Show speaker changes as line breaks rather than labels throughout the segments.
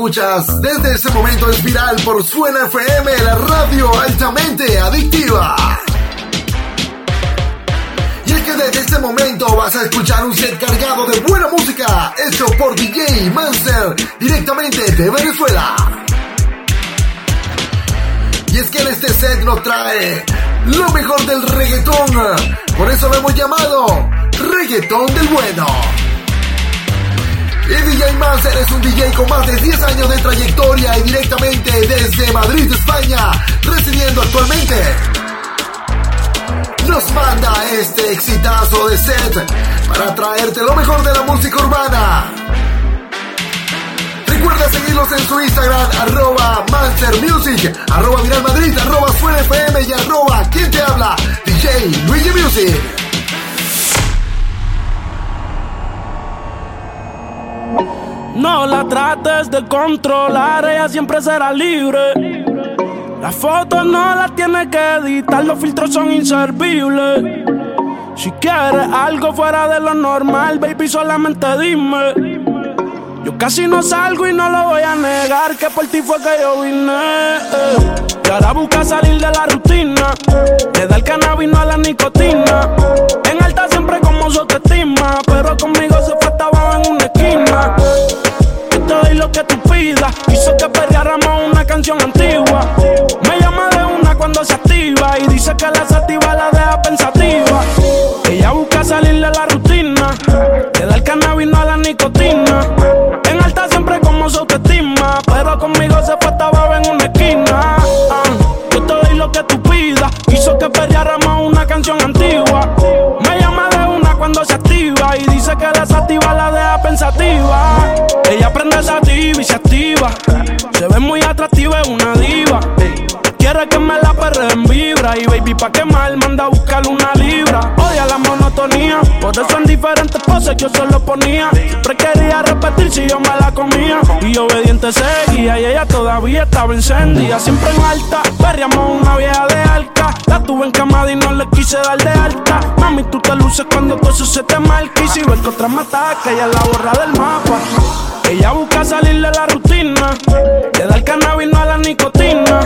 Escuchas desde ese momento es viral por Suena FM, la radio altamente adictiva. Y es que desde este momento vas a escuchar un set cargado de buena música, hecho por DJ Monster, directamente de Venezuela. Y es que en este set nos trae lo mejor del reggaetón, por eso lo hemos llamado Reggaetón del Bueno. Y DJ Master es un DJ con más de 10 años de trayectoria y directamente desde Madrid, España, residiendo actualmente. Nos manda este exitazo de set para traerte lo mejor de la música urbana. Recuerda seguirlos en su Instagram, arroba Master Music, arroba Viral Madrid, arroba Suena FM y arroba ¿Quién te habla? DJ Luigi Music.
No la trates de controlar, ella siempre será libre. Las fotos no las tienes que editar, los filtros son inservibles. Si quieres algo fuera de lo normal, baby, solamente dime. Yo casi no salgo y no lo voy a negar, que por ti fue que yo vine. eh. Y ahora busca salir de la rutina, le da el cannabis no a la nicotina. En alta siempre como su autoestima, pero conmigo se esquina. Yo te doy lo que tú pidas, hizo que perdiéramos una canción antigua. Me llama de una cuando se activa y dice que la sativa la deja pensativa. Ella busca salir de la rutina, le da el cannabis no a la nicotina. En alta siempre como su autoestima, pero conmigo se fue estaba en una esquina. Ah, yo te doy lo que tú pidas, hizo que perdiéramos una canción antigua. Me llama de una cuando se activa y dice que la sativa la pensativa. Ella prende sativa y se activa. Se ve muy atractiva, es una diva. Quiere que me la perre en vibra y baby pa' quemar manda a buscar una libra. Odia la monotonía, por eso en diferentes poses yo solo ponía. Siempre quería repetir si yo me la comía y obediente seguía y ella todavía estaba encendida. Siempre en alta, perreamos una vieja de arca. La tuve en camada y no le quise dar de alta. Mami, tú te luces cuando todo eso se te marca y si ves que otra me ataca, ella la borra del mapa. Ella busca salir de la rutina, le da el cannabis no a la nicotina.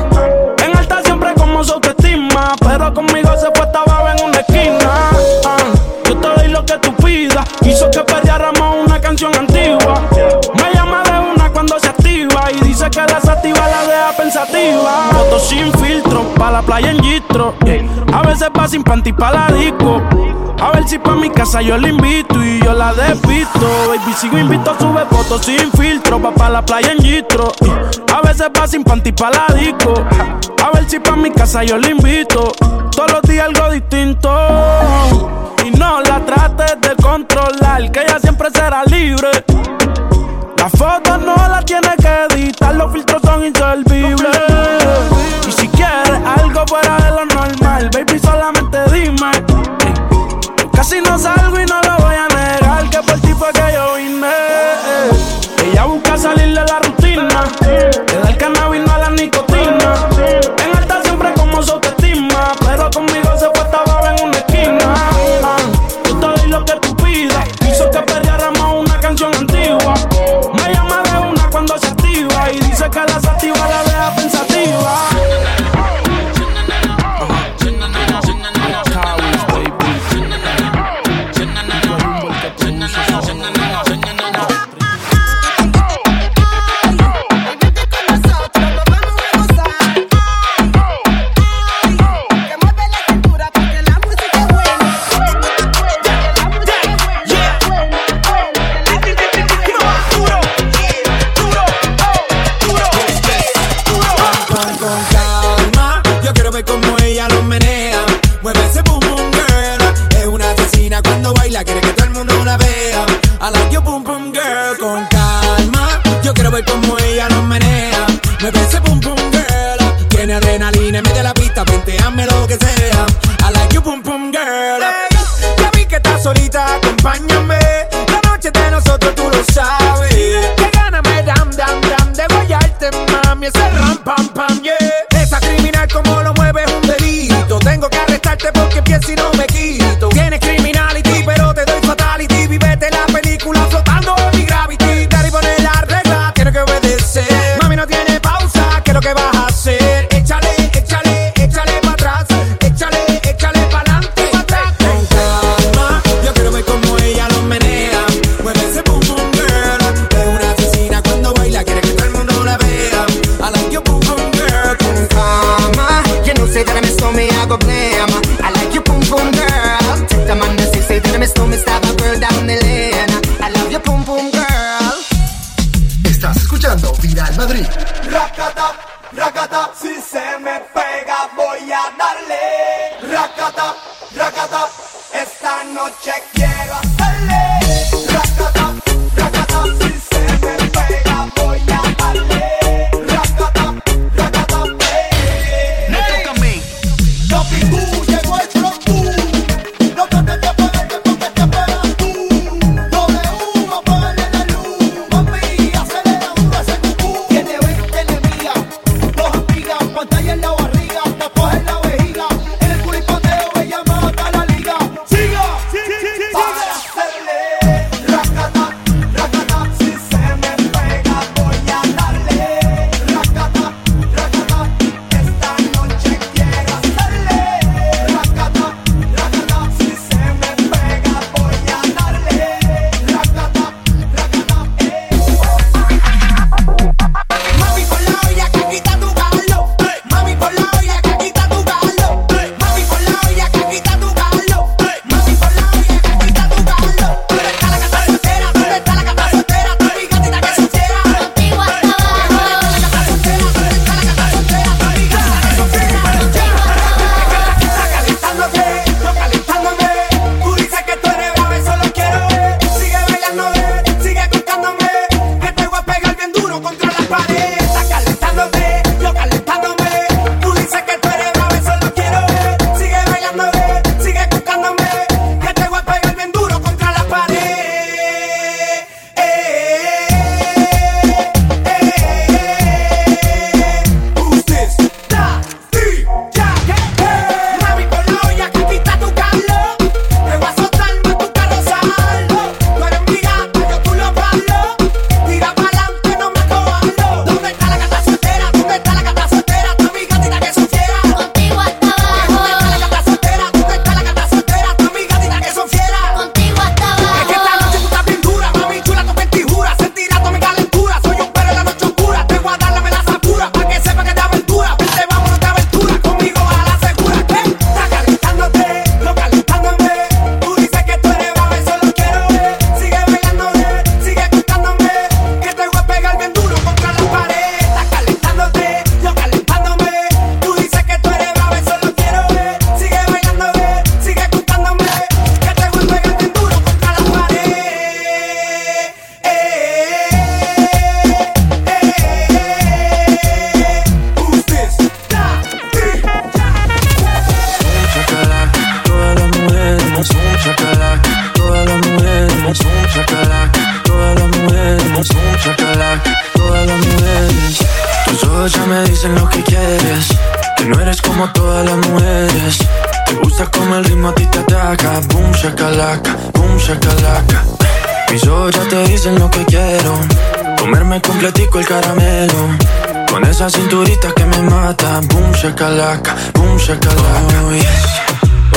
En alta siempre como su autoestima, pero conmigo se fue estaba en una esquina. Ah, yo te doy lo que tú pidas, hizo que perdiéramos una canción antigua. Y dice que la sativa la deja pensativa. Fotos sin filtro, pa' la playa en gistro. A veces va sin panty pa' la disco. A ver si pa' mi casa yo la invito y yo la despisto. Baby, sigo invito, sube fotos sin filtro, va pa' la playa en gistro. A veces va sin panty pa' la disco. A ver si pa' mi casa yo la invito. Todos los días algo distinto.
esa
cinturita que me mata. Boom, shakalaka, boom, shakalaka. Oh, yes.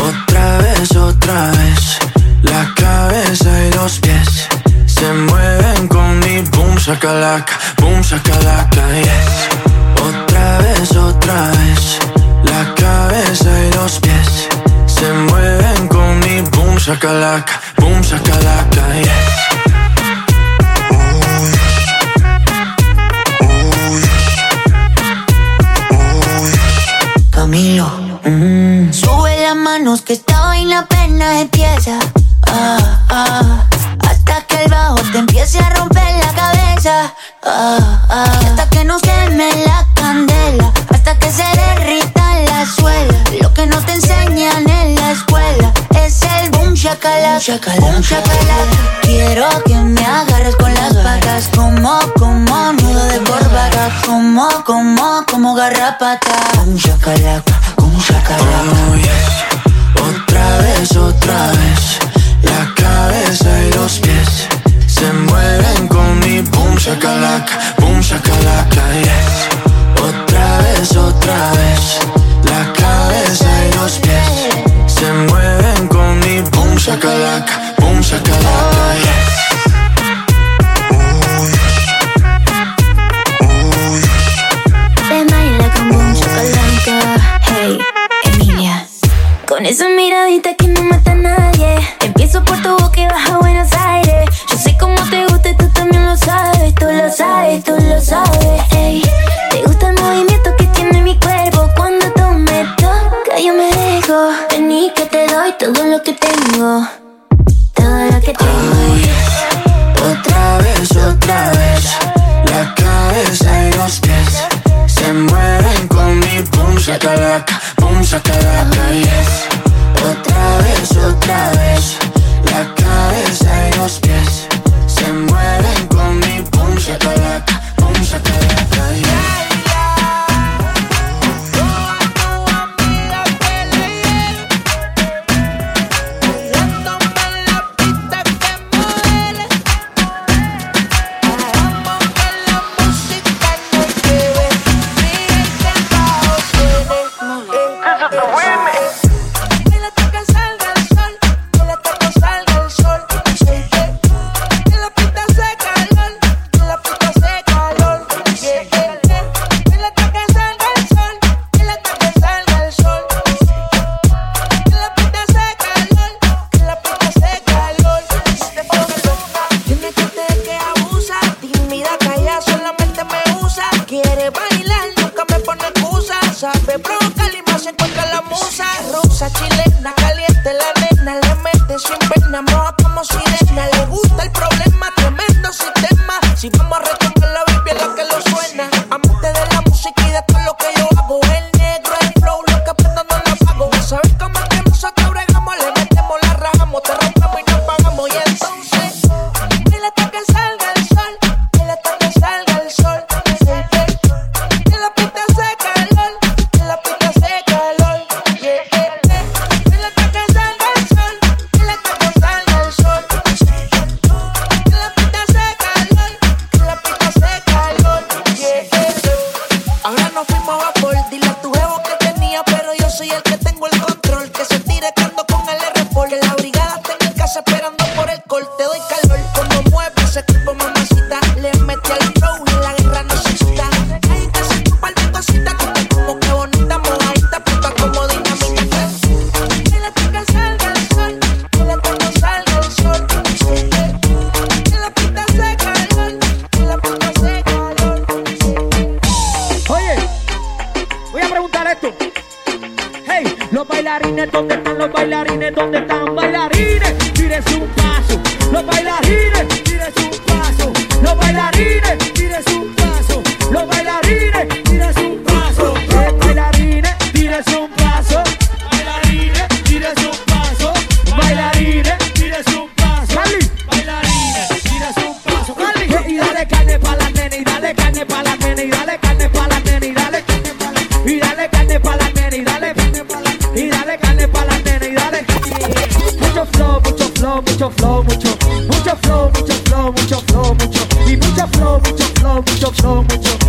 Otra vez, otra vez. La cabeza y los pies se mueven con mi boom, shakalaka, boom, shakalaka. Yes. Otra vez, otra vez. La cabeza y los pies se mueven con mi boom, shakalaka, boom, shakalaka. Yes.
chacalón, chacalón. Quiero que me agarres con las patas, como, como nudo de corbata, como, como, como garrapata. Un chacalaca, un.
Oh, yes. Otra vez, otra vez, la cabeza y los pies se mueven con mi boom chacalaca, boom
chacalaca. Eh. bailarines? ¿Dónde están los bailarines? ¿Dónde están bailarines? Tírese un paso, los bailarines, tírese un paso, los bailarines, tírese un paso, los bailarines. mucho flow, mucho, mucho flow, mucho flow, mucho flow, mucho, y mucho flow, mucho flow, mucho flow, mucho.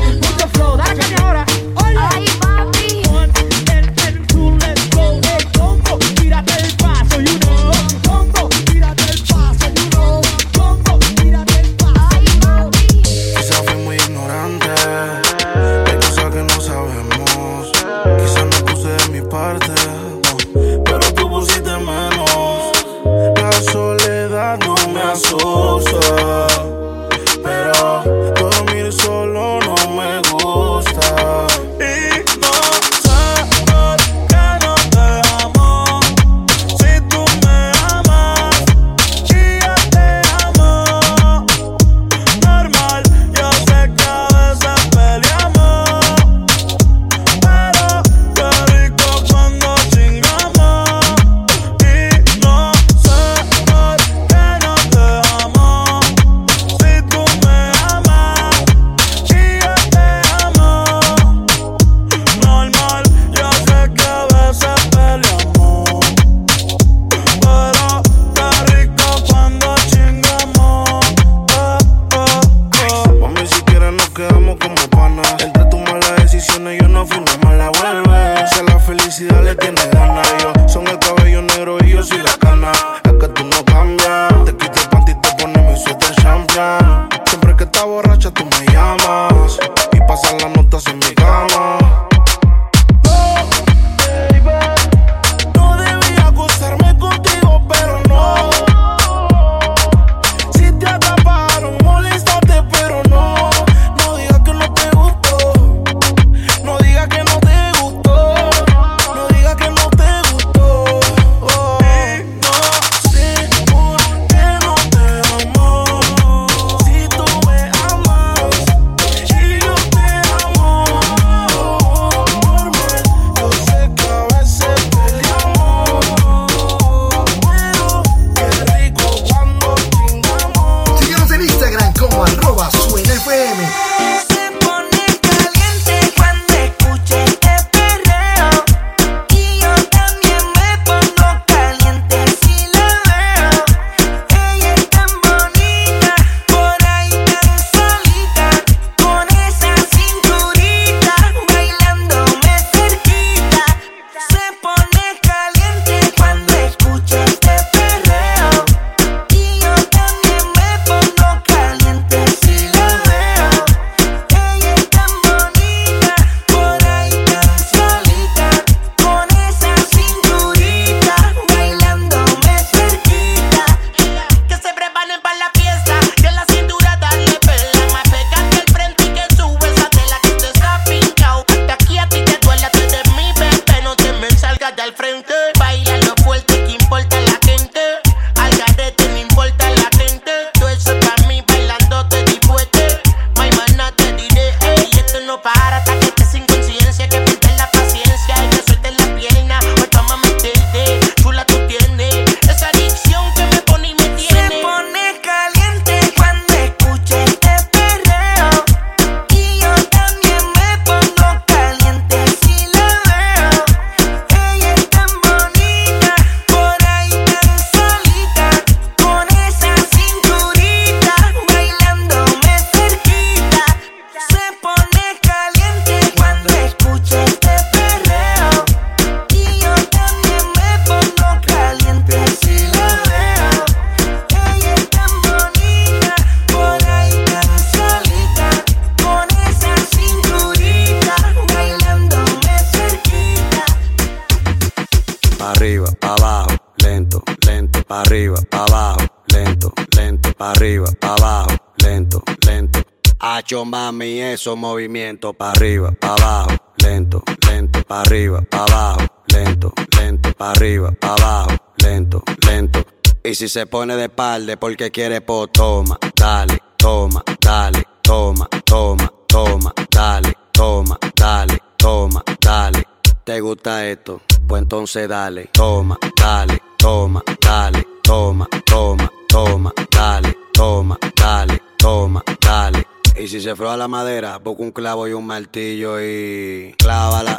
Arriba, pa' abajo, lento, lento, pa' arriba, pa' abajo, lento, lento, pa' arriba, pa' abajo, lento, lento. Hacho mami, esos movimientos pa' arriba, pa' abajo, lento, lento, pa' arriba, pa' abajo, lento, lento, pa' arriba, pa' abajo, lento, lento. Y si se pone de palde porque quiere po, toma, dale, toma, dale, toma, toma, toma, dale, toma, dale, toma, dale. ¿Te gusta esto? Pues entonces dale, toma, dale, toma, dale, toma, toma, toma, dale, toma, dale, toma, dale. Y si se froa la madera, busca un clavo y un martillo y clávala,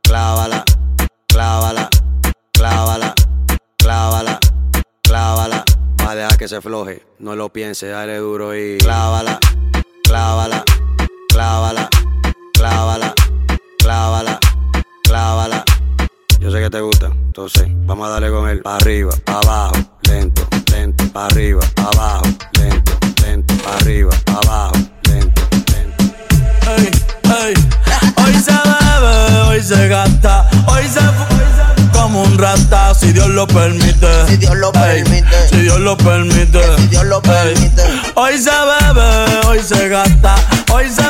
clávala, clávala, clávala, clávala, clávala. Va a dejar que se floje, no lo piense, dale duro y clávala, clávala, clávala, clávala, clávala, Yo sé que te gusta, entonces vamos a darle con él. Pa' arriba, pa' abajo, lento, lento, pa' arriba, pa' abajo, lento, lento, pa' arriba, pa' abajo, lento, lento.
Ey, ey. Hoy se bebe, hoy se gasta, hoy se fu- como un rata, si Dios lo permite.
Si Dios lo permite.
Si Dios lo permite.
Si Dios lo permite.
Hoy se bebe, hoy se gasta, hoy se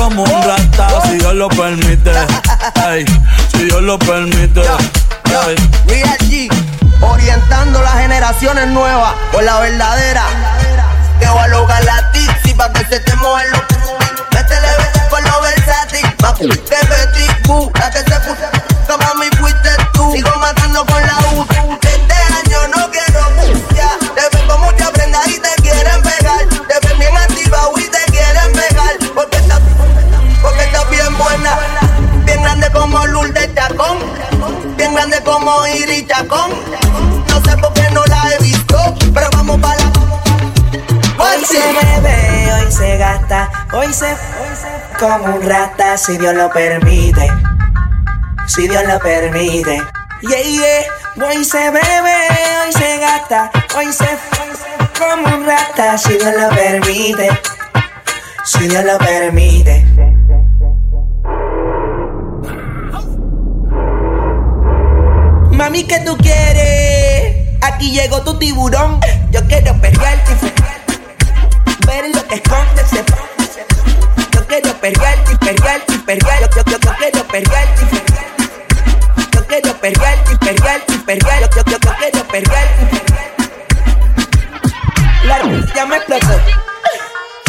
como un rata, si Dios lo permite. Ey, si Dios lo permite. Ey.
Real G, orientando las generaciones nuevas por la verdadera. Que voy a lograr la tipsy pa' que se te mojen los Métele con los versátil. Papi, te metí, la que se puso. Como mi fuiste tú. Sigo matando con la U. como Iris Chacón. No sé por qué no la he visto. Pero vamos para la.
Hoy se bebe, hoy se gasta, hoy se, hoy se como un rata, si Dios lo permite, si Dios lo permite. Yeah, yeah. Hoy se bebe, hoy se gasta, hoy se, hoy se como un rata, si Dios lo permite, si Dios lo permite. Mami, ¿qué tú quieres? Aquí llegó tu tiburón. Yo quiero perrearte ver lo que esconde ese Yo quiero perrearte perrearte y perrear. Yo, yo, yo, quiero perrearte Yo quiero perrearte perrearte. Yo, yo, yo, quiero perrearte. La ya me explotó.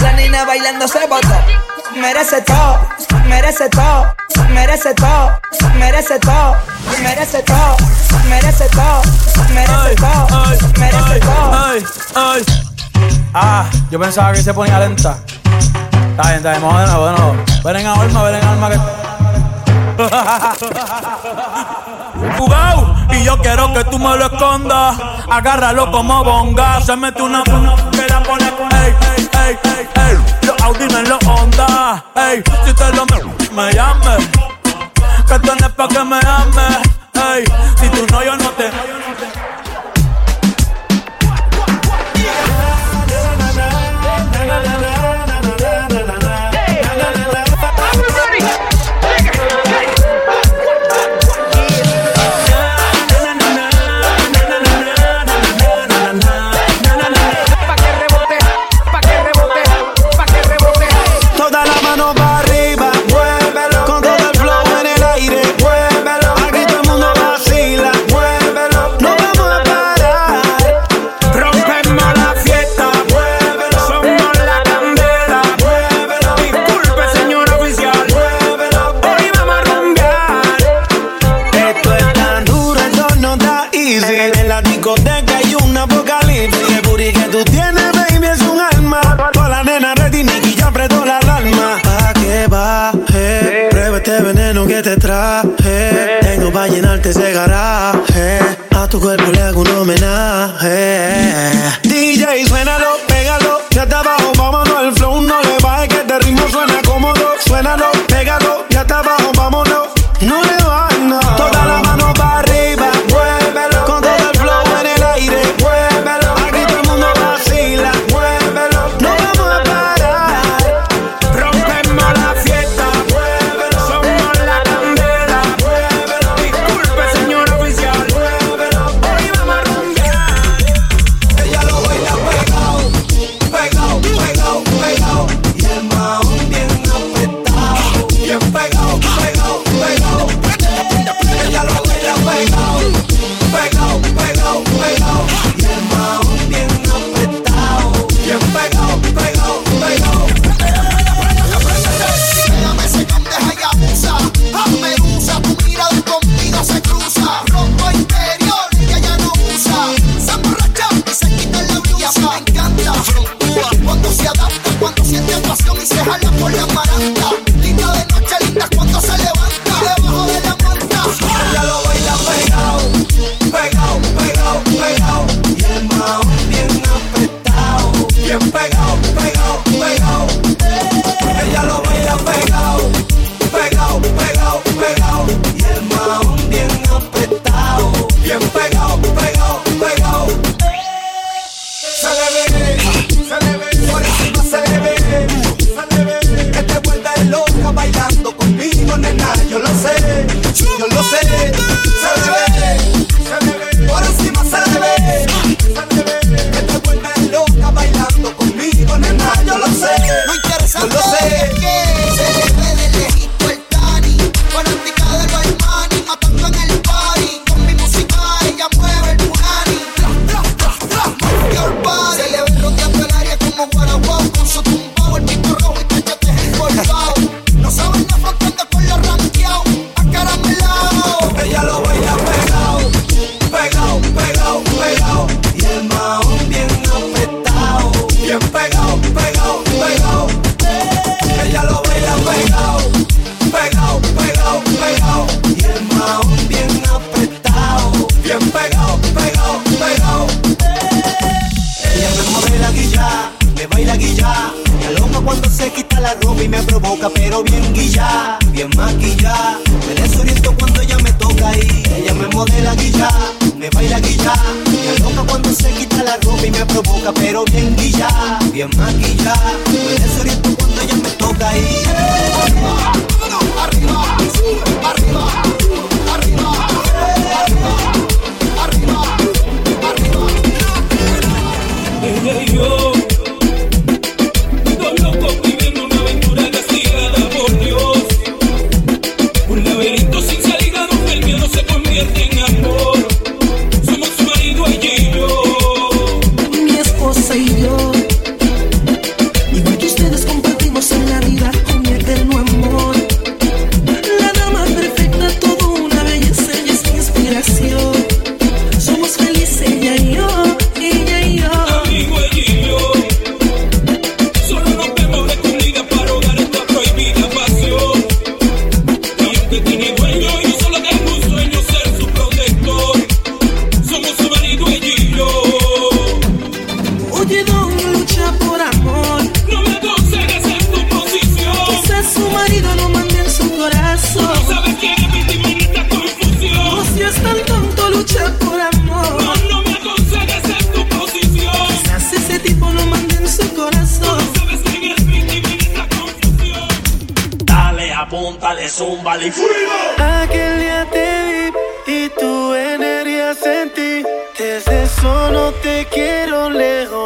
La niña bailando se botó. Merece todo, merece todo, merece todo, merece todo, merece todo, merece todo, merece todo, merece todo.
Ah, yo pensaba que se ponía lenta. Está bien, está bien, vamos de nuevo, de nuevo. Ven en alma, ven en alma que. Jugao, y yo quiero que tú me lo escondas. Agárralo como bonga. Se mete una que la pone. Ey, ey, ey, ey, ey. Los Audi en los Honda. Ey, si te lo me, me llame. Que tú pa' que me ames. Ey, si tú no, yo no te.
Eh,
ella lo baila pegado, pegado, pegado, pegado. Y el maón bien apretado, bien pegado, pegado, pegado. Eh, ella me modela guilla, me baila guilla. Me loca cuando se quita la ropa y me provoca, pero bien guilla, bien maquilla. Me desoriento cuando ella me toca y ella me modela guilla, me baila guilla cuando se quita la ropa y me provoca, pero bien guillada, bien maquillada. Me desoriento cuando ella me toca
y...
¡eh! you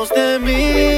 lejos de mí.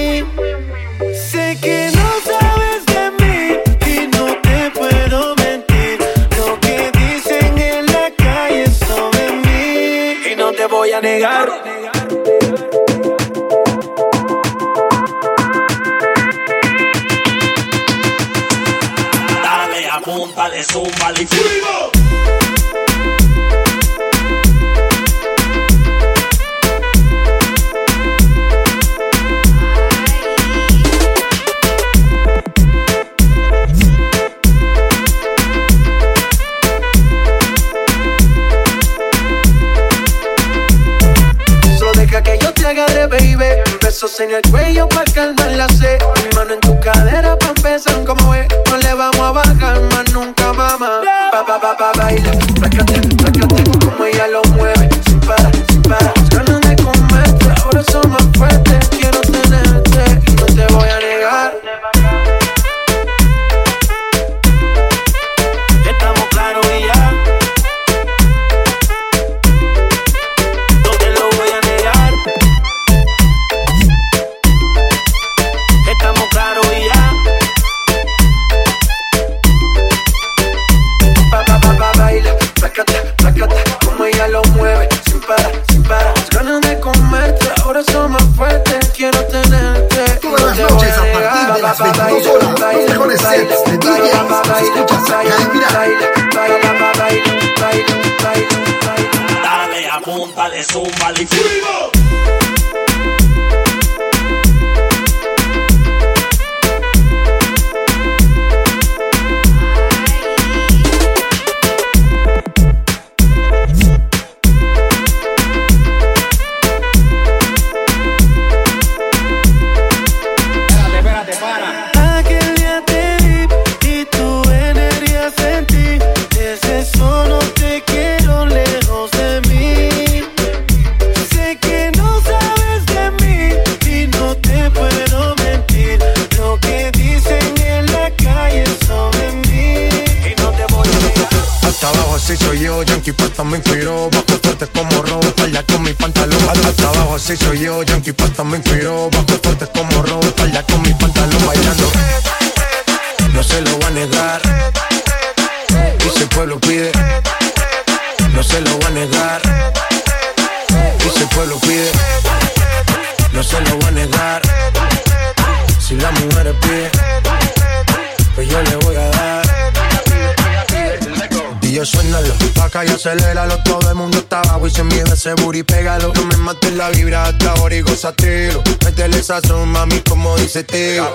en
ese booty, pégalo. No me mates la vibra hasta ahora y gozatelo. Métele sazón, mami, como dice tío.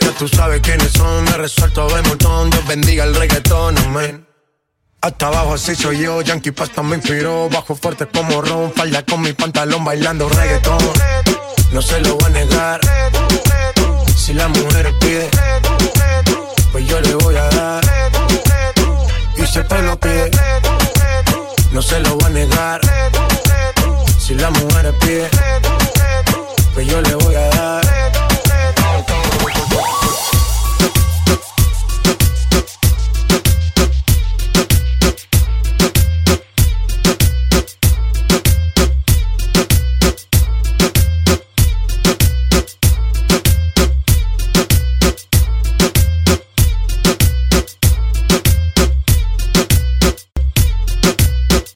Ya tú sabes quiénes son, me resuelto de montón. Dios bendiga el reggaetón, amén. Hasta abajo así soy yo, Yankee Pasta me inspiró. Bajo fuerte como Ron, falda con mi pantalón bailando reggaetón. No se lo voy a negar. Si la mujer pide, pues yo le voy a dar. Y si el pelo pide, no se lo voy a negar. Si la mujer pide, pues yo le voy a dar.